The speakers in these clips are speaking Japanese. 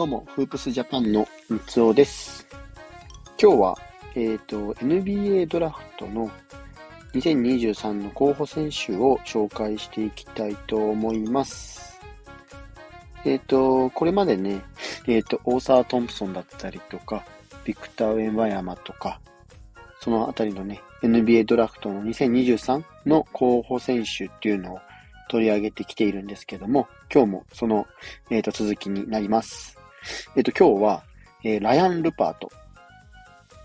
どうも、フープスジャパンの三つおです。今日は、えっ、ー、と、NBA ドラフトの2023の候補選手を紹介していきたいと思います。えっ、ー、と、これまでね、えっ、ー、と、オーサー・トンプソンだったりとか、ビクター・ウェンバヤマとか、そのあたりのね、NBA ドラフトの2023の候補選手っていうのを取り上げてきているんですけども、今日もその、えー、と続きになります。えっ、と、今日は、えー、ラヤン・ルパート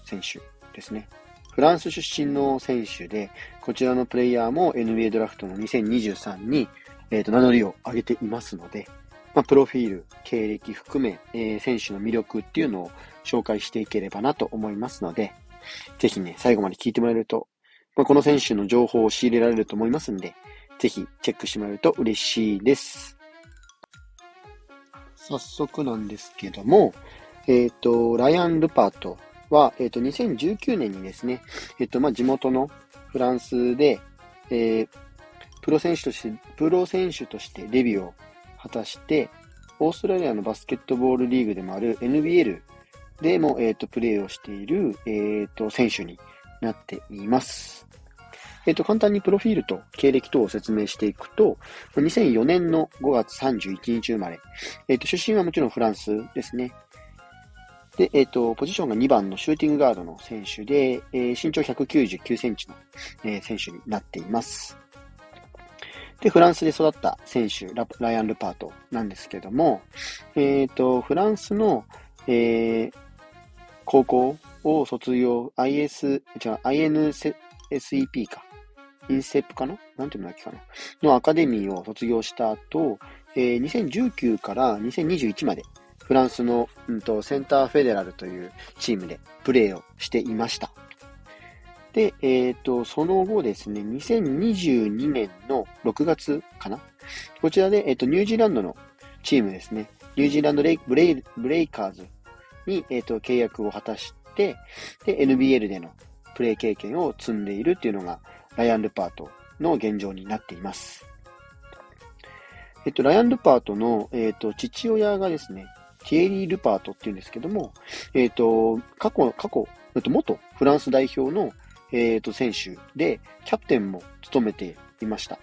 選手ですね。フランス出身の選手で、こちらのプレイヤーも NBA ドラフトの2023に、えー、と名乗りを上げていますので、まあ、プロフィール、経歴含め、えー、選手の魅力っていうのを紹介していければなと思いますので、ぜひね、最後まで聞いてもらえると、まあ、この選手の情報を仕入れられると思いますんで、ぜひチェックしてもらえると嬉しいです。早速なんですけども、えっ、ー、と、ライアン・ルパートは、えっ、ー、と、2019年にですね、えっ、ー、と、まあ、地元のフランスで、えー、プロ選手として、プロ選手としてデビューを果たして、オーストラリアのバスケットボールリーグでもある NBL でも、えっ、と、プレーをしている、えっ、と、選手になっています。えっ、と、簡単にプロフィールと経歴等を説明していくと、2004年の5月31日生まれ、えっ、と、出身はもちろんフランスですね。で、えっ、と、ポジションが2番のシューティングガードの選手で、えー、身長199センチの、えー、選手になっています。で、フランスで育った選手、ラライアン・ルパートなんですけども、えっ、と、フランスの、えー、高校を卒業、IS、じゃあ INSEP か、インセップかな？なんていうのだっけかな？のアカデミーを卒業した後、えー、2019から2021までフランスの、うんと、センターフェデラルというチームでプレーをしていました。で、えっ、ー、と、その後ですね、2022年の6月かな？こちらで、えっ、ー、と、ニュージーランドのチームですね、ニュージーランドレイブレイブレイカーズに、え、ー、と、契約を果たして、で、NBL でのプレー経験を積んでいるっていうのが、ライアン・ルパートの現状になっています。えっと、ライアン・ルパートの、えっと、父親がですね、ティエリー・ルパートっていうんですけども、えっと、過去、過去、えっと、元フランス代表の、えっと、選手で、キャプテンも務めていました。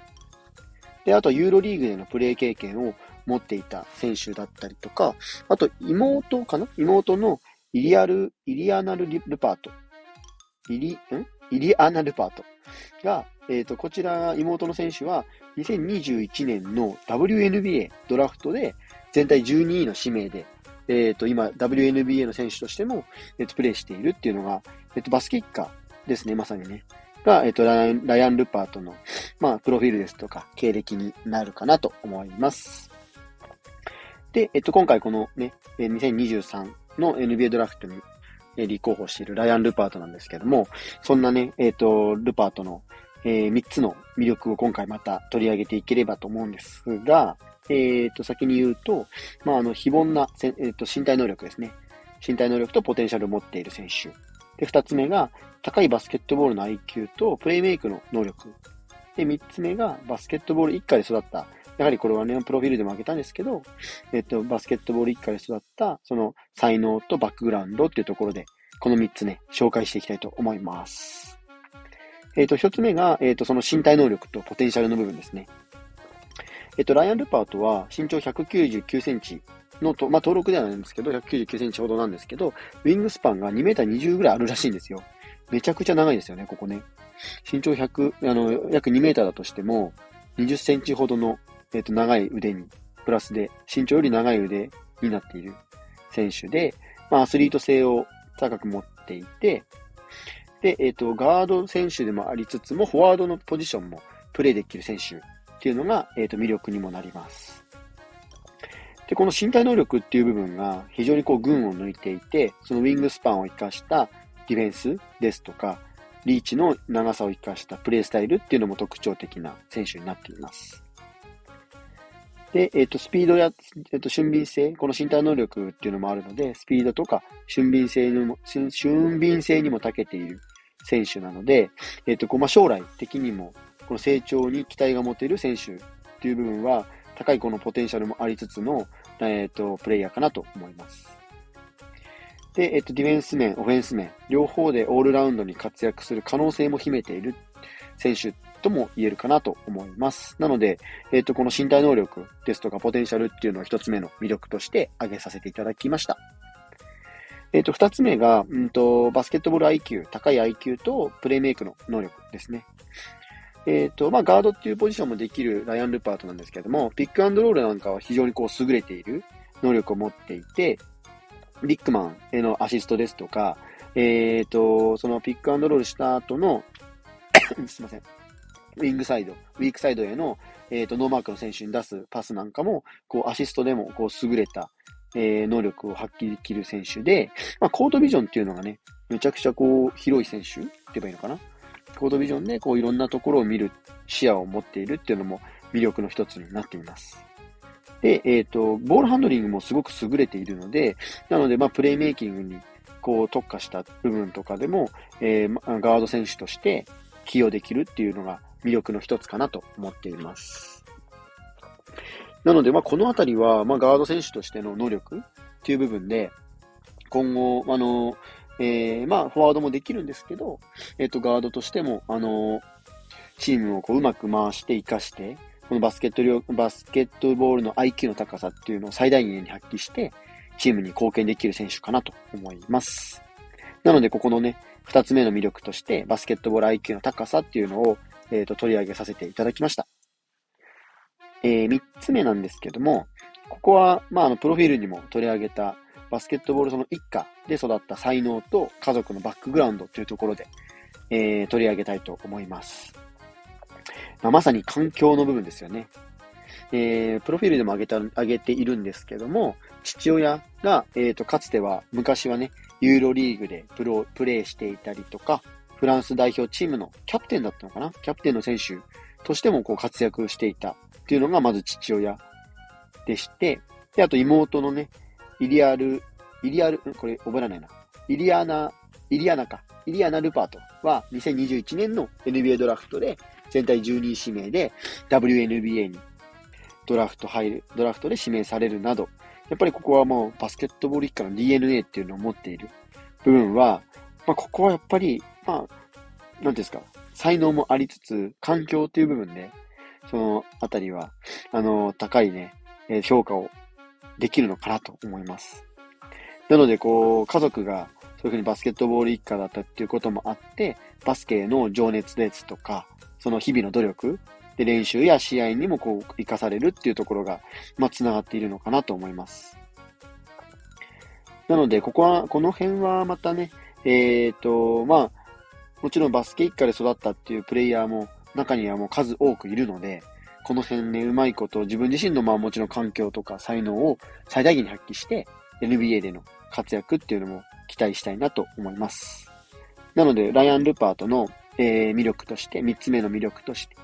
で、あとは、ユーロリーグでのプレー経験を持っていた選手だったりとか、あと、妹かな？妹のイリアル、イリアナル・ルパート。イリ、ん？イリアナ・ルパートが、えっ、ー、と、こちら、妹の選手は、2021年の WNBA ドラフトで、全体12位の指名で、えっ、ー、と、今、WNBA の選手としても、えっ、ー、と、プレイしているっていうのが、えっ、と、バスケッカーですね、まさにね。が、えっ、とライアン、ライアン・ルパートの、まあ、プロフィールですとか、経歴になるかなと思います。で、えっと、今回このね、2023の NBA ドラフトにえ立候補しているライアン・ルパートなんですけども、そんなね、えっ、ー、と、ルパートの、えー、3つの魅力を今回また取り上げていければと思うんですが、えっ、ー、と、先に言うと、まあ、あの、非凡な、え、ー、と、身体能力ですね。身体能力とポテンシャルを持っている選手。で、2つ目が、高いバスケットボールの IQ とプレイメイクの能力。で、3つ目が、バスケットボール一家で育ったやはりこれはね、プロフィールでも挙げたんですけど、えっと、バスケットボール一家で育った、その才能とバックグラウンドっていうところで、この3つね、紹介していきたいと思います。えっ、と、1つ目が、えっ、と、その身体能力とポテンシャルの部分ですね。えっ、と、ライアン・ルパートは身長199センチのと、まあ、登録ではないんですけど、199センチほどなんですけど、ウィングスパンが2メーター20ぐらいあるらしいんですよ。めちゃくちゃ長いですよね、ここね。身長100、あの、約2メーターだとしても、20センチほどのえっ、ー、と、長い腕に、プラスで、身長より長い腕になっている選手で、まあ、アスリート性を高く持っていて、で、えっ、ー、と、ガード選手でもありつつも、フォワードのポジションもプレイできる選手っていうのが、えっ、ー、と、魅力にもなります。で、この身体能力っていう部分が非常にこう、群を抜いていて、そのウィングスパンを活かしたディフェンスですとか、リーチの長さを活かしたプレイスタイルっていうのも特徴的な選手になっています。で、えっ、ー、と、スピードや、えっ、ー、と、俊敏性、この身体能力っていうのもあるので、スピードとか俊敏性にも、俊敏性にも長けている選手なので、えっ、ー、と、こう、まあ、将来的にも、この成長に期待が持てる選手っていう部分は、高いこのポテンシャルもありつつの、えっ、と、プレイヤーかなと思います。で、えっ、と、ディフェンス面、オフェンス面、両方でオールラウンドに活躍する可能性も秘めている選手とも言えるかなと思います。なので、えっ、と、この身体能力ですとかポテンシャルっていうのを一つ目の魅力として挙げさせていただきました。えっ、と、二つ目が、うんと、バスケットボール IQ、高い IQ とプレイメイクの能力ですね。えっ、と、まあ、ガードっていうポジションもできるライアン・ルパートなんですけれども、ピックアンドロールなんかは非常にこう優れている能力を持っていて、ビッグマンへのアシストですとか、えっ、と、そのピックアンドロールした後の すいません。ウィングサイド、ウィークサイドへの、えっ、と、ノーマークの選手に出すパスなんかも、こう、アシストでも、こう、優れた、えー、能力を発揮できる選手で、まあ、コートビジョンっていうのがね、めちゃくちゃこう、広い選手って言えばいいのかな？コートビジョンでこういろんなところを見る視野を持っているっていうのも魅力の一つになっています。で、えっ、ー、と、ボールハンドリングもすごく優れているので、なので、まあ、プレイメイキングにこう特化した部分とかでも、えー、ガード選手として起用できるっていうのが魅力の一つかなと思っています。なので、まあ、このあたりは、まあ、ガード選手としての能力っていう部分で、今後、あの、えー、まあ、フォワードもできるんですけど、えっ、ー、と、ガードとしても、あの、チームをこううまく回して活かして、このバスケットバスケットボールの IQ の高さっていうのを最大限に発揮して、チームに貢献できる選手かなと思います。なので、ここのね、二つ目の魅力として、バスケットボール IQ の高さっていうのを、え、ー、と、取り上げさせていただきました。えー、三つ目なんですけども、ここは、まあ、あの、プロフィールにも取り上げた、バスケットボールその一家で育った才能と家族のバックグラウンドというところで、えー、取り上げたいと思います。まあ、まさに環境の部分ですよね。えー、プロフィールでも挙げた、挙げているんですけども、父親が、えーと、かつては、昔はね、ユーロリーグでプロ、プレーしていたりとか、フランス代表チームのキャプテンだったのかな？キャプテンの選手としてもこう活躍していたっていうのがまず父親でして、で、あと妹のね、イリアル、イリアル、これ覚えられないな。イリアナ、イリアナか。イリアナ・ルパートは2021年の NBA ドラフトで全体12位指名で WNBA にドラフト入る、ドラフトで指名されるなど、やっぱりここはもうバスケットボール一家の DNA っていうのを持っている部分は、まあここはやっぱり、まあ、なんていうんですか、才能もありつつ、環境っていう部分で、そのあたりは、あの、高いね、評価をできるのかなと思います。なので、こう、家族がそういうふうにバスケットボール一家だったっていうこともあって、バスケの情熱ですとか、その日々の努力で練習や試合にもこう、活かされるっていうところが、まあ、繋がっているのかなと思います。なので、ここは、この辺はまたね、えっ、ー、と、まあ、もちろんバスケ一家で育ったっていうプレイヤーも中にはもう数多くいるので、この辺ね、うまいこと、自分自身のまあもちろん環境とか才能を最大限に発揮して、NBA での活躍っていうのも期待したいなと思います。なので、ライアン・ルパートの、えー、魅力として、三つ目の魅力として、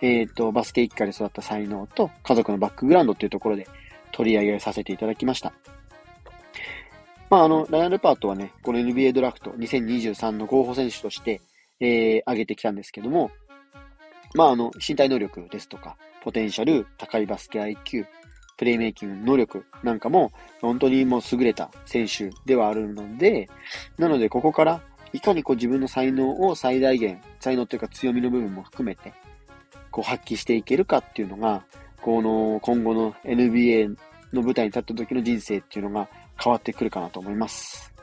えっ、ー、と、バスケ一家で育った才能と家族のバックグラウンドっていうところで取り上げさせていただきました。まあ、あの、ライアン・ルパートはね、この NBA ドラフト2023の候補選手として、えー、挙げてきたんですけども、まあ、あの、身体能力ですとか、ポテンシャル、高いバスケ IQ、プレイメイキング能力なんかも、本当にもう優れた選手ではあるので、なので、ここから、いかにこう自分の才能を最大限、才能というか強みの部分も含めて、こう発揮していけるかっていうのが、この今後の NBA の舞台に立った時の人生っていうのが変わってくるかなと思います。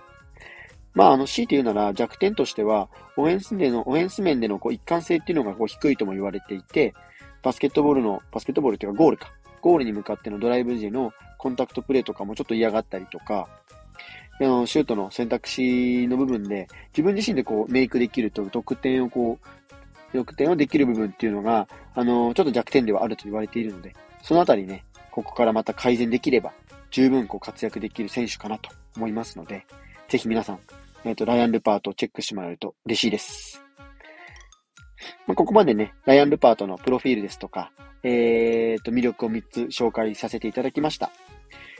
まあ、あの、強いて言うなら弱点としては、オフェンスでの、オフェンス面でのこう一貫性っていうのがこう低いとも言われていて、バスケットボールの、バスケットボールっていうかゴールか。ゴールに向かってのドライブ時のコンタクトプレーとかもちょっと嫌がったりとか、あの、シュートの選択肢の部分で、自分自身でこうメイクできると得点をこう、得点をできる部分っていうのが、あの、ちょっと弱点ではあると言われているので、そのあたりね、ここからまた改善できれば、十分こう活躍できる選手かなと思いますので、ぜひ皆さん、えっ、ー、と、ライアン・ルパートをチェックしてもらえると嬉しいです。まあ、ここまでね、ライアン・ルパートのプロフィールですとか、えっ、ー、と、魅力を3つ紹介させていただきました。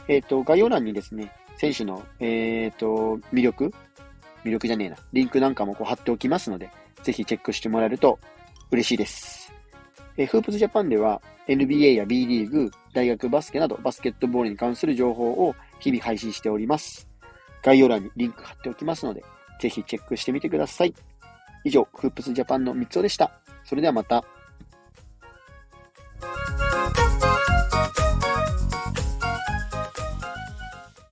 えっ、ー、と、概要欄にですね、選手の、えっ、と、魅力？魅力じゃねえな。リンクなんかもこう貼っておきますので、ぜひチェックしてもらえると嬉しいです。え、フープスジャパンでは NBA や B リーグ、大学バスケなどバスケットボールに関する情報を日々配信しております。概要欄にリンク貼っておきますので、ぜひチェックしてみてください。以上、フープスジャパンの三つおでした。それではまた。